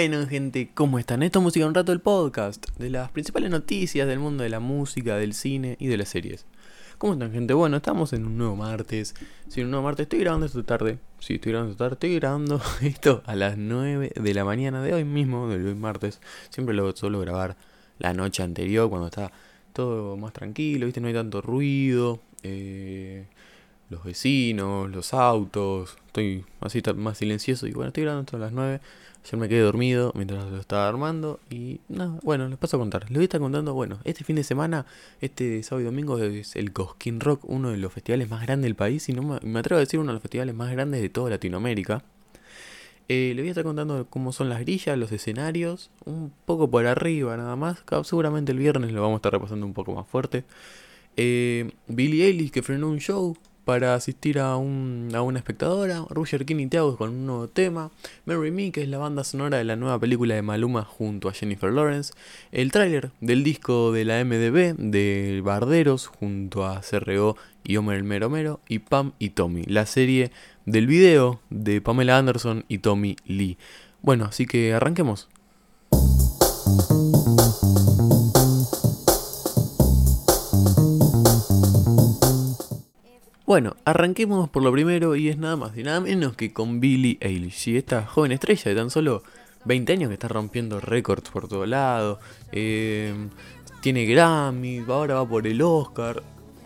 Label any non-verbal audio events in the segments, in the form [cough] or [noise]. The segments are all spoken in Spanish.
Bueno, gente, ¿cómo están? Esto es Música un Rato, el podcast de las principales noticias del mundo de la música, del cine y de las series. ¿Cómo están, gente? Bueno, estamos en un nuevo martes. Sí, un nuevo martes. Estoy grabando esto tarde. Sí, estoy grabando esto tarde. Estoy grabando [laughs] esto a las 9 de la mañana de hoy mismo, del hoy martes. Siempre lo suelo grabar la noche anterior, cuando está todo más tranquilo, ¿viste? No hay tanto ruido. Eh, los vecinos, los autos. Estoy así más silencioso. Y bueno, estoy grabando esto a las 9. Ayer me quedé dormido mientras lo estaba armando y nada, bueno, les paso a contar. Les voy a estar contando, bueno, este fin de semana, este sábado y domingo es el Cosquín Rock, uno de los festivales más grandes del país y no me, atrevo a decir uno de los festivales más grandes de toda Latinoamérica. Eh, les voy a estar contando cómo son las grillas, los escenarios, un poco por arriba nada más. Seguramente el viernes lo vamos a estar repasando un poco más fuerte. Eh, Billy Eilish que frenó un show para asistir a, un, una espectadora, Roger King y Thiago con un nuevo tema, Mary Me, que es la banda sonora de la nueva película de Maluma junto a Jennifer Lawrence, el tráiler del disco de la MDB de Barderos junto a CRO y Homer el Mero Mero, y Pam y Tommy, la serie del video de Pamela Anderson y Tommy Lee. Bueno, así que arranquemos. Bueno, arranquemos por lo primero y es nada más y nada menos que con Billie Eilish. Y esta joven estrella de tan solo 20 años que está rompiendo récords por todo lado. Eh, tiene Grammy, ahora va por el Oscar.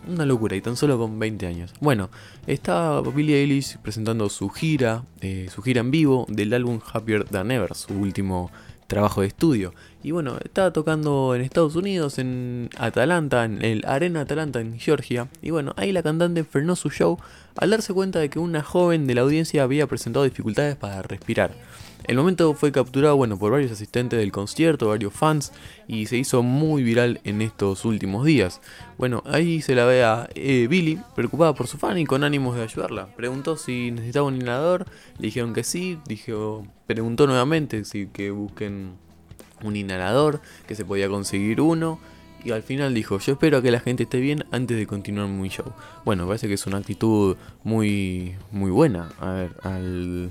Una locura y tan solo con 20 años. Bueno, está Billie Eilish presentando su gira, eh, su gira en vivo del álbum Happier Than Ever, su último trabajo de estudio. Y bueno, estaba tocando en Estados Unidos, en Atalanta, en el Arena Atalanta en Georgia. Y bueno, ahí la cantante frenó su show al darse cuenta de que una joven de la audiencia había presentado dificultades para respirar. El momento fue capturado bueno, por varios asistentes del concierto, varios fans, y se hizo muy viral en estos últimos días. Bueno, ahí se la ve a eh, Billy, preocupada por su fan y con ánimos de ayudarla. Preguntó si necesitaba un inhalador, le dijeron que sí, dijo, preguntó nuevamente si que busquen un inhalador, que se podía conseguir uno. Y al final dijo, yo espero que la gente esté bien antes de continuar mi show. Bueno, parece que es una actitud muy, muy buena. A ver, al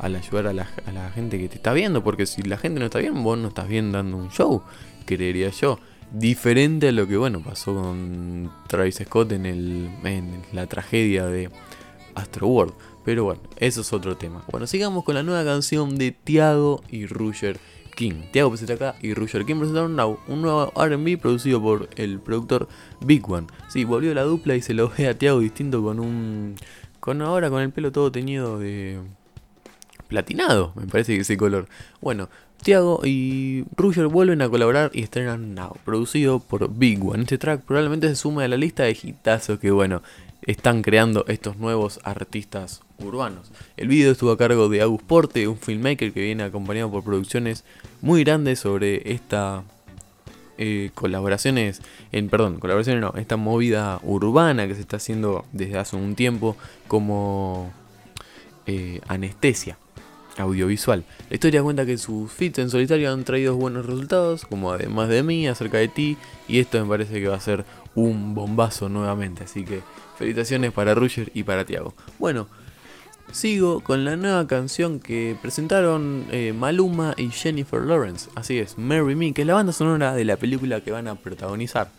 al ayudar a la, gente que te está viendo, porque si la gente no está bien, vos no estás bien dando un show, creería yo. Diferente a lo que, bueno, pasó con Travis Scott en, la tragedia de Astro World. Pero bueno, eso es otro tema. Bueno, sigamos con la nueva canción de Tiago y Roger King. Tiago presenta acá y Roger King presentaron Now, un nuevo RB producido por el productor Big One. Sí, volvió la dupla y se lo ve a Tiago distinto con un. ahora con el pelo todo teñido de platinado, me parece que ese color. Bueno, Tiago y Roger vuelven a colaborar y estrenan producido por Big One. Este track probablemente se suma a la lista de hitazos que, bueno, están creando estos nuevos artistas urbanos. El video estuvo a cargo de Agus Porte, un filmmaker que viene acompañado por producciones muy grandes sobre esta eh, colaboraciones, en, perdón, colaboraciones no, esta movida urbana que se está haciendo desde hace un tiempo como eh, anestesia audiovisual. La historia cuenta que sus fits en solitario han traído buenos resultados, como además de mí, acerca de ti, y esto me parece que va a ser un bombazo nuevamente, así que felicitaciones para Roger y para Tiago. Bueno, sigo con la nueva canción que presentaron eh, Maluma y Jennifer Lawrence, así es, Marry Me, que es la banda sonora de la película que van a protagonizar.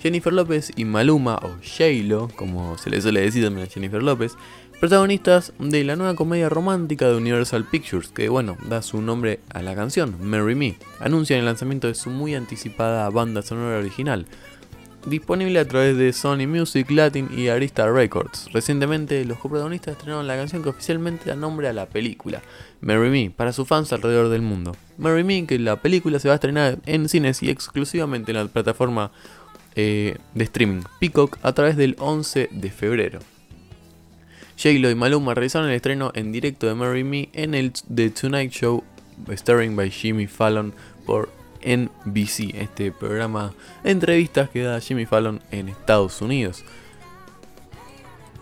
Jennifer López y Maluma, o J-Lo, como se le suele decir también a Jennifer López, protagonistas de la nueva comedia romántica de Universal Pictures, que bueno, da su nombre a la canción, Marry Me, anuncian el lanzamiento de su muy anticipada banda sonora original, disponible a través de Sony Music Latin y Arista Records. Recientemente, los coprotagonistas estrenaron la canción que oficialmente da nombre a la película, Marry Me, para sus fans alrededor del mundo. Marry Me, que la película se va a estrenar en cines y exclusivamente en la plataforma eh, de streaming Peacock a través del 11 de febrero. J-Lo y Maluma realizaron el estreno en directo de Marry Me en el The Tonight Show, starring by Jimmy Fallon por NBC, este programa de entrevistas que da Jimmy Fallon en Estados Unidos.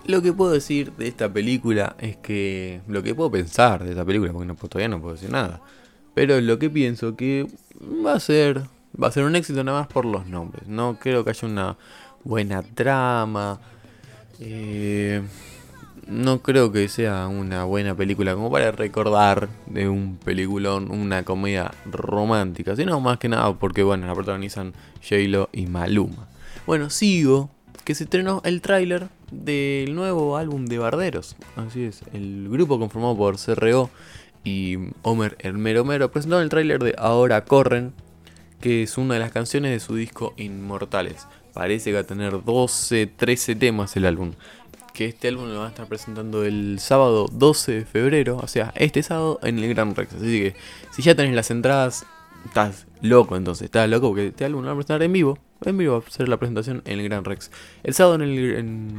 Lo que puedo decir de esta película es que. Lo que puedo pensar de esta película, porque todavía no puedo decir nada. Pero lo que pienso que va a ser. Va a ser un éxito nada más por los nombres. No creo que haya una buena trama. Eh, no creo que sea una buena película como para recordar de un peliculón, una comedia romántica, sino más que nada porque, bueno, la protagonizan J-Lo y Maluma. Bueno, sigo, que se estrenó el tráiler del nuevo álbum de Barderos. Así es, el grupo conformado por CRO y Homer Hermero Mero presentó el tráiler de Ahora Corren, que es una de las canciones de su disco Inmortales. Parece que va a tener 12, 13 temas el álbum que este álbum lo van a estar presentando el sábado 12 de febrero, o sea, este sábado en el Gran Rex. Así que si ya tenés las entradas, estás loco entonces, estás loco porque este álbum lo van a presentar en vivo. En vivo va a ser la presentación en el Gran Rex. El sábado en el,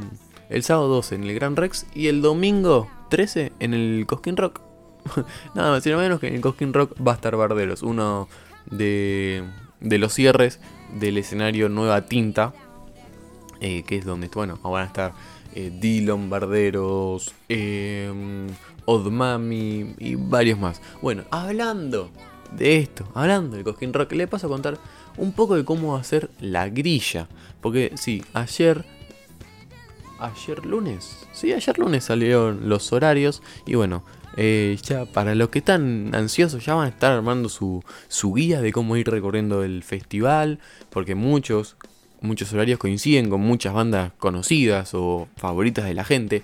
el sábado 12 en el Gran Rex y el domingo 13 en el Cosquín Rock. [laughs] Nada más, sino menos que en el Cosquín Rock va a estar Barderos, uno de, de los cierres del escenario Nueva Tinta, eh, que es donde, bueno, van a estar eh, Dillon, Barderos, eh, Odmami y varios más. Bueno, hablando de esto, hablando de Cosquín Rock, le paso a contar un poco de cómo ser la grilla. Porque sí, ayer ayer lunes. Sí, ayer lunes salieron los horarios. Y bueno, eh, ya para los que están ansiosos, ya van a estar armando su, su guía de cómo ir recorriendo el festival. Porque muchos muchos horarios coinciden con muchas bandas conocidas o favoritas de la gente.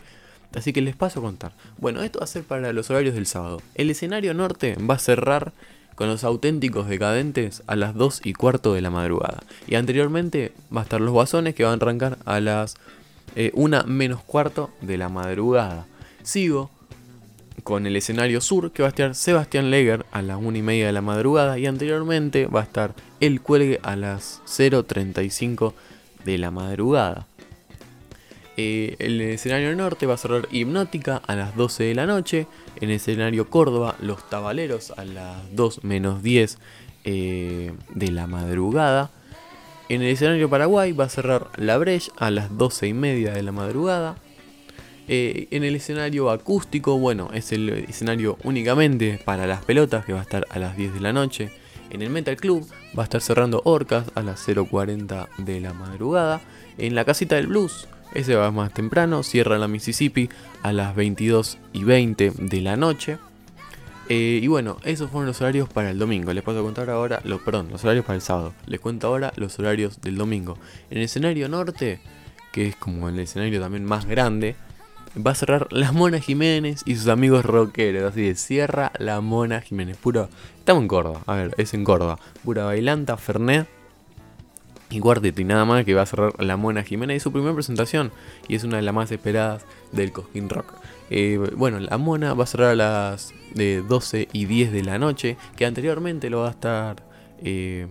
Así que les paso a contar. Bueno, esto va a ser para los horarios del sábado. El escenario norte va a cerrar con los auténticos decadentes a las 2 y cuarto de la madrugada. Y anteriormente va a estar los guasones que van a arrancar a las 1 eh, menos cuarto de la madrugada. Sigo con el escenario sur que va a estar Sebastián Leger a las 1 y media de la madrugada y anteriormente va a estar El Cuelgue a las 0.35 de la madrugada. Eh, el escenario norte va a cerrar Hipnótica a las 12 de la noche. En el escenario Córdoba, Los Tabaleros a las 2 menos 10 eh, de la madrugada. En el escenario Paraguay va a cerrar La Breche a las 12 y media de la madrugada. Eh, en el escenario acústico, bueno, es el escenario únicamente para las pelotas que va a estar a las 10 de la noche. En el Metal Club va a estar cerrando Orcas a las 0.40 de la madrugada. En la casita del blues, ese va más temprano, cierra la Mississippi a las 22 y 20 de la noche. Eh, y bueno, esos fueron los horarios para el domingo. Les a contar ahora, los, perdón, los horarios para el sábado. Les cuento ahora los horarios del domingo. En el escenario norte, que es como el escenario también más grande, va a cerrar La Mona Jiménez y sus amigos rockeros. Así de cierra La Mona Jiménez. Puro. Estamos en Córdoba. A ver, es en Córdoba. Pura bailanta, Fernet. Y cuarteto y nada más que va a cerrar La Mona Jiménez y su primera presentación. Y es una de las más esperadas del Cosquín Rock. Eh, bueno, La Mona va a cerrar a las de 12 y 10 de la noche. Que anteriormente lo va a estar eh,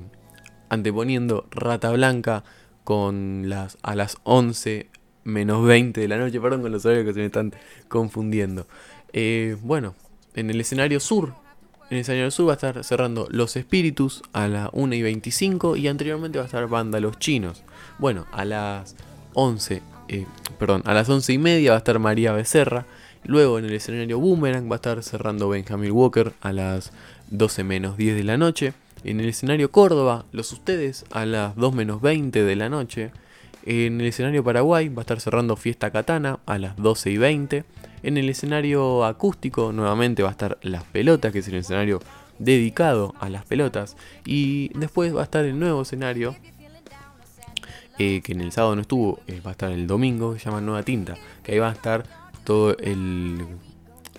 anteponiendo Rata Blanca con las, a las 11 menos 20 de la noche, perdón con los horarios que se me están confundiendo. Eh, bueno, en el escenario sur, en el escenario sur va a estar cerrando Los Espíritus a las 1 y 25 y anteriormente va a estar Banda Los Chinos. Bueno, a las 11, eh, perdón, a las 11 y media va a estar María Becerra. Luego en el escenario Boomerang va a estar cerrando Benjamin Walker a las 12 menos 10 de la noche. En el escenario Córdoba, Los Ustedes a las 2 menos 20 de la noche. En el escenario Paraguay va a estar cerrando Fiesta Katana a las 12 y 20. En el escenario acústico nuevamente va a estar Las Pelotas, que es el escenario dedicado a las pelotas. Y después va a estar el nuevo escenario, eh, que en el sábado no estuvo, eh, va a estar el domingo, que se llama Nueva Tinta. Que ahí va a estar todo el,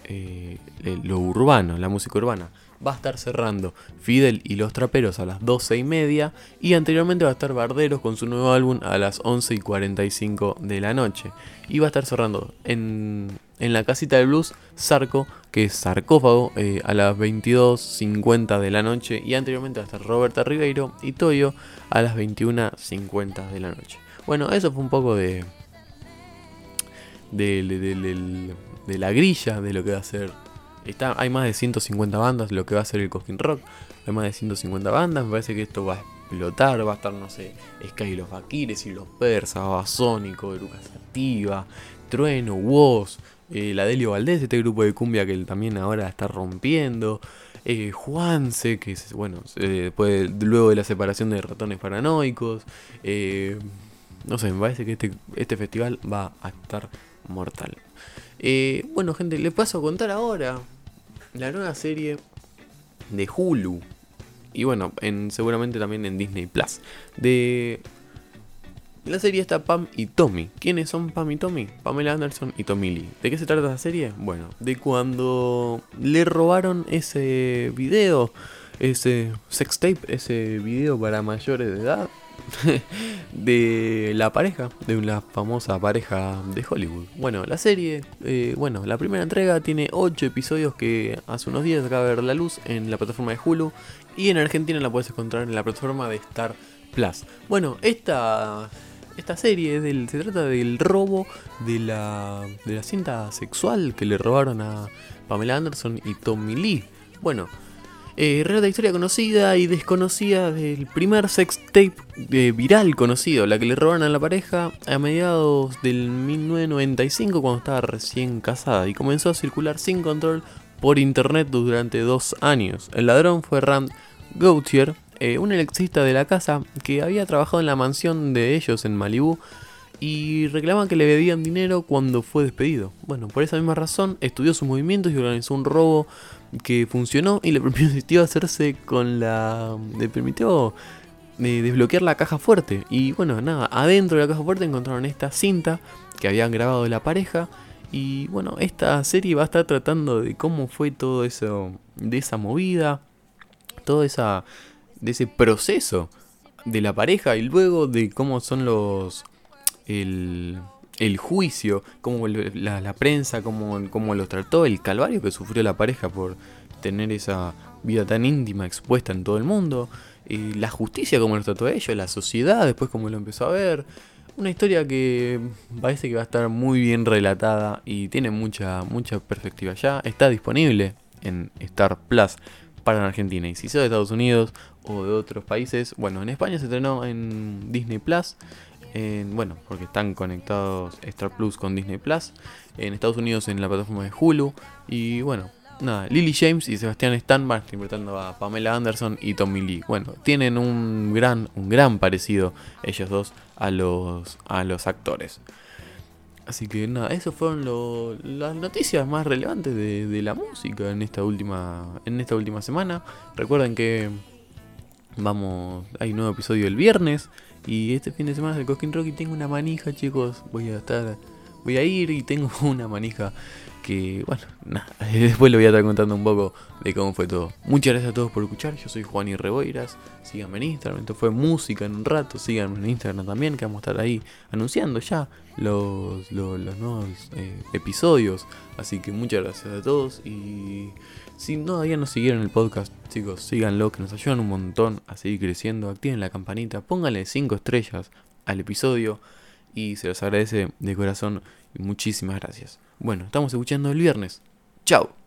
eh, lo urbano, la música urbana va a estar cerrando Fidel y los Traperos a las 12 y media y anteriormente va a estar Barderos con su nuevo álbum a las 11 y 45 de la noche. Y va a estar cerrando en, en la casita del blues Sarco, que es sarcófago, eh, a las 22.50 de la noche y anteriormente va a estar Roberta Ribeiro y Toyo a las 21.50 de la noche. Bueno, eso fue un poco de, de, de, de la grilla de lo que va a ser hay más de 150 bandas, lo que va a ser el Cosquín Rock. Hay más de 150 bandas, me parece que esto va a explotar, va a estar, no sé, Sky y los Fakires y los Persas, Babasónico, Eruca Sativa, Trueno, Woz, eh, la Delio Valdés, este grupo de cumbia que también ahora está rompiendo. Eh, Juanse, que es, bueno, después, luego de la separación de ratones paranoicos. Eh, no sé, me parece que este, este festival va a estar mortal. Eh, bueno, gente, les paso a contar ahora la nueva serie de Hulu. Y bueno, en, seguramente también en Disney Plus. De la serie está Pam y Tommy. ¿Quiénes son Pam y Tommy? Pamela Anderson y Tommy Lee. ¿De qué se trata la serie? Bueno, de cuando le robaron ese video, ese sex tape, ese video para mayores de edad [laughs] de la pareja, de una famosa pareja de Hollywood. Bueno, la serie, eh, bueno, la primera entrega tiene 8 episodios que hace unos días acaba de ver la luz en la plataforma de Hulu y en Argentina la puedes encontrar en la plataforma de Star Plus. Bueno, esta, esta serie se trata del robo de la, de la cinta sexual que le robaron a Pamela Anderson y Tommy Lee. Bueno, eh, relata historia conocida y desconocida del primer sex tape eh, viral conocido, la que le robaron a la pareja a mediados del 1995 cuando estaba recién casada y comenzó a circular sin control por internet durante dos años. El ladrón fue Rand Gautier, eh, un electricista de la casa que había trabajado en la mansión de ellos en Malibu y reclaman que le debían dinero cuando fue despedido. Bueno, por esa misma razón estudió sus movimientos y organizó un robo que funcionó y le [laughs] permitió hacerse con la... le permitió eh, desbloquear la caja fuerte. Y bueno, nada, adentro de la caja fuerte encontraron esta cinta que habían grabado de la pareja. Y bueno, esta serie va a estar tratando de cómo fue todo eso, de esa movida, todo esa, de ese proceso de la pareja y luego de cómo son los, el, el juicio, cómo la, prensa, cómo, cómo los trató, el calvario que sufrió la pareja por tener esa vida tan íntima expuesta en todo el mundo, y la justicia como los trató a ellos, la sociedad después como lo empezó a ver. Una historia que parece que va a estar muy bien relatada y tiene mucha, mucha perspectiva ya. Está disponible en Star Plus para Argentina. Y si sos de Estados Unidos o de otros países, bueno, en España se estrenó en Disney Plus bueno, porque están conectados Star Plus con Disney Plus, en Estados Unidos en la plataforma de Hulu, y bueno, nada, Lily James y Sebastián Stan interpretando a Pamela Anderson y Tommy Lee. Bueno, tienen un gran, un gran parecido ellos dos a los, a los actores. Así que nada, esas fueron las noticias más relevantes de, de, la música en esta última, en esta última semana. Recuerden que vamos, hay un nuevo episodio el viernes. Y este fin de semana del Cosquín Rocky tengo una manija, chicos. Voy a estar. Voy a ir y tengo [laughs] una manija que, bueno, nada. [laughs] Después le voy a estar contando un poco de cómo fue todo. Muchas gracias a todos por escuchar. Yo soy Juan y Reboiras. Síganme en Instagram. Esto fue música en un rato. Síganme en Instagram también, que vamos a estar ahí anunciando ya los, los, nuevos eh, episodios. Así que muchas gracias a todos y. Si todavía no siguieron el podcast, chicos, síganlo, que nos ayudan un montón a seguir creciendo. Activen la campanita, pónganle 5 estrellas al episodio y se los agradece de corazón muchísimas gracias. Bueno, estamos escuchando el viernes. Chao.